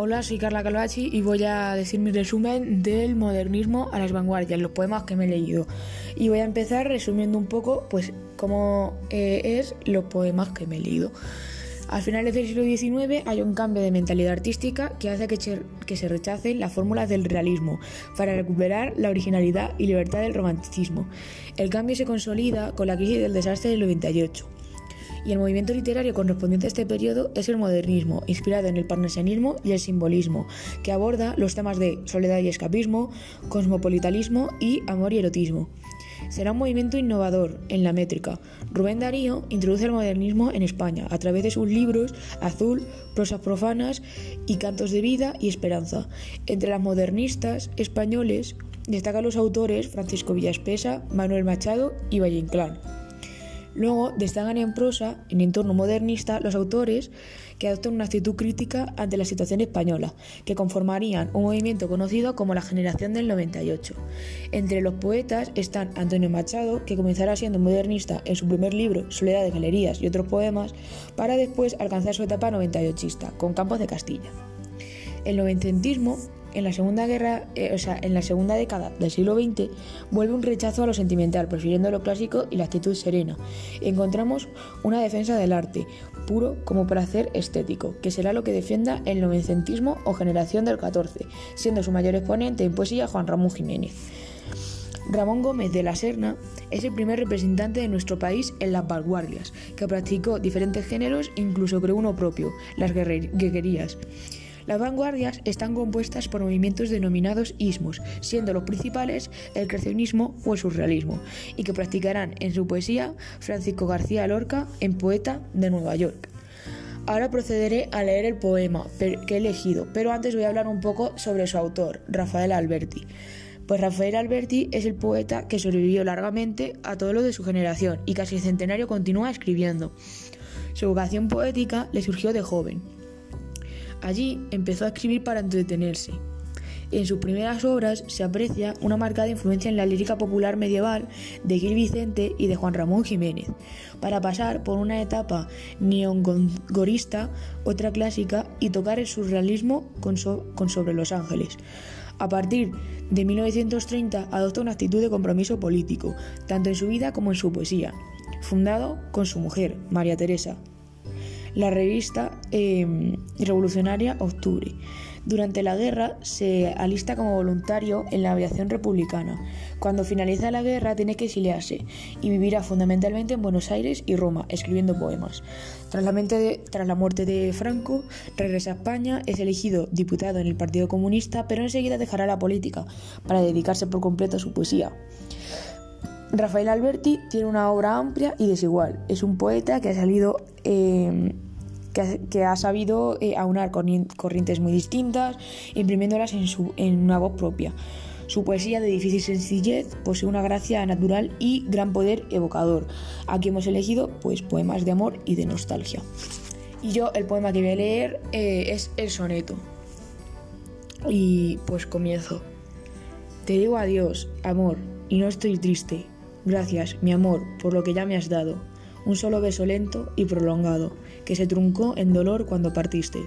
Hola, soy Carla Calvachi y voy a decir mi resumen del modernismo a las vanguardias, los poemas que me he leído. Y voy a empezar resumiendo un poco, pues, cómo eh, es los poemas que me he leído. Al finales del siglo XIX hay un cambio de mentalidad artística que hace que se, rechacen las fórmulas del realismo para recuperar la originalidad y libertad del romanticismo. El cambio se consolida con la crisis del desastre del 98 y el movimiento literario correspondiente a este periodo es el modernismo, inspirado en el parnasianismo y el simbolismo, que aborda los temas de soledad y escapismo, cosmopolitanismo y amor y erotismo. Será un movimiento innovador en la métrica. Rubén Darío introduce el modernismo en España a través de sus libros Azul, Prosas profanas y Cantos de vida y esperanza. Entre las modernistas españoles destacan los autores Francisco Villaspesa, Manuel Machado y Valle Inclán. Luego destacan en prosa, en entorno modernista, los autores que adoptan una actitud crítica ante la situación española, que conformarían un movimiento conocido como la generación del 98. Entre los poetas están Antonio Machado, que comenzará siendo modernista en su primer libro, Soledad de Galerías y otros poemas, para después alcanzar su etapa 98ista, con Campos de Castilla. El novententismo en la segunda guerra, eh, o sea, en la segunda década del siglo XX, vuelve un rechazo a lo sentimental, prefiriendo lo clásico y la actitud serena. Encontramos una defensa del arte, puro como placer estético, que será lo que defienda el novencentismo o generación del 14, siendo su mayor exponente en poesía Juan Ramón Jiménez. Ramón Gómez de la Serna es el primer representante de nuestro país en las vanguardias, que practicó diferentes géneros incluso creó uno propio, las guerrerías. Las vanguardias están compuestas por movimientos denominados ismos, siendo los principales el creacionismo o el surrealismo, y que practicarán en su poesía Francisco García Lorca en Poeta de Nueva York. Ahora procederé a leer el poema que he elegido, pero antes voy a hablar un poco sobre su autor, Rafael Alberti. Pues Rafael Alberti es el poeta que sobrevivió largamente a todo lo de su generación y casi centenario continúa escribiendo. Su vocación poética le surgió de joven. Allí empezó a escribir para entretenerse. En sus primeras obras se aprecia una marcada influencia en la lírica popular medieval de Gil Vicente y de Juan Ramón Jiménez, para pasar por una etapa neongorista, otra clásica, y tocar el surrealismo con, con Sobre los Ángeles. A partir de 1930 adopta una actitud de compromiso político, tanto en su vida como en su poesía, fundado con su mujer, María Teresa, la revista em, revolucionaria Octubre. Durante la guerra se alista como voluntario en la aviación republicana. Cuando finaliza la guerra tiene que exiliarse y vivirá fundamentalmente en Buenos Aires y Roma, escribiendo poemas. Tras la, tras la muerte de Franco, regresa a España, es elegido diputado en el Partido Comunista, pero enseguida dejará la política para dedicarse por completo a su poesía. Rafael Alberti tiene una obra amplia y desigual. Es un poeta que ha salido em, que, sabido eh, aunar corrientes muy distintas, imprimiéndolas en, su, en una voz propia. Su poesía de difícil sencillez posee una gracia natural y gran poder evocador. Aquí hemos elegido pues poemas de amor y de nostalgia. Y yo el poema que voy a leer eh, es el soneto. Y pues comienzo. Te digo adiós, amor, y no estoy triste. Gracias, mi amor, por lo que ya me has dado. Un solo beso lento y prolongado, que se truncó en dolor cuando partiste.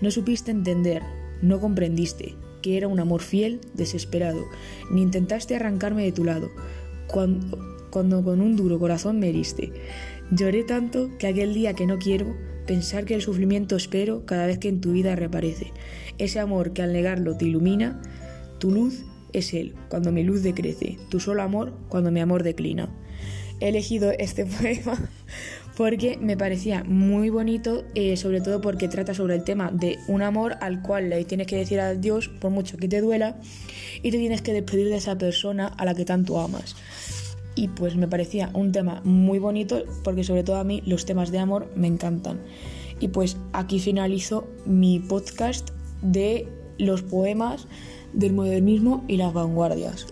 No supiste entender, no comprendiste, que era un amor fiel, desesperado, ni intentaste arrancarme de tu lado, cuando, cuando con un duro corazón me heriste. Lloré tanto que aquel día que no quiero, pensar que el sufrimiento espero cada vez que en tu vida reaparece. Ese amor que al negarlo te ilumina, tu luz es Él, cuando mi luz decrece, tu solo amor, cuando mi amor declina. He elegido este poema porque me parecía muy bonito, eh, sobre todo porque trata sobre el tema de un amor al cual le tienes que decir adiós por mucho que te duela y te tienes que despedir de esa persona a la que tanto amas. Y pues me parecía un tema muy bonito porque sobre todo a mí los temas de amor me encantan. Y pues aquí finalizo mi podcast de los poemas del modernismo y las vanguardias.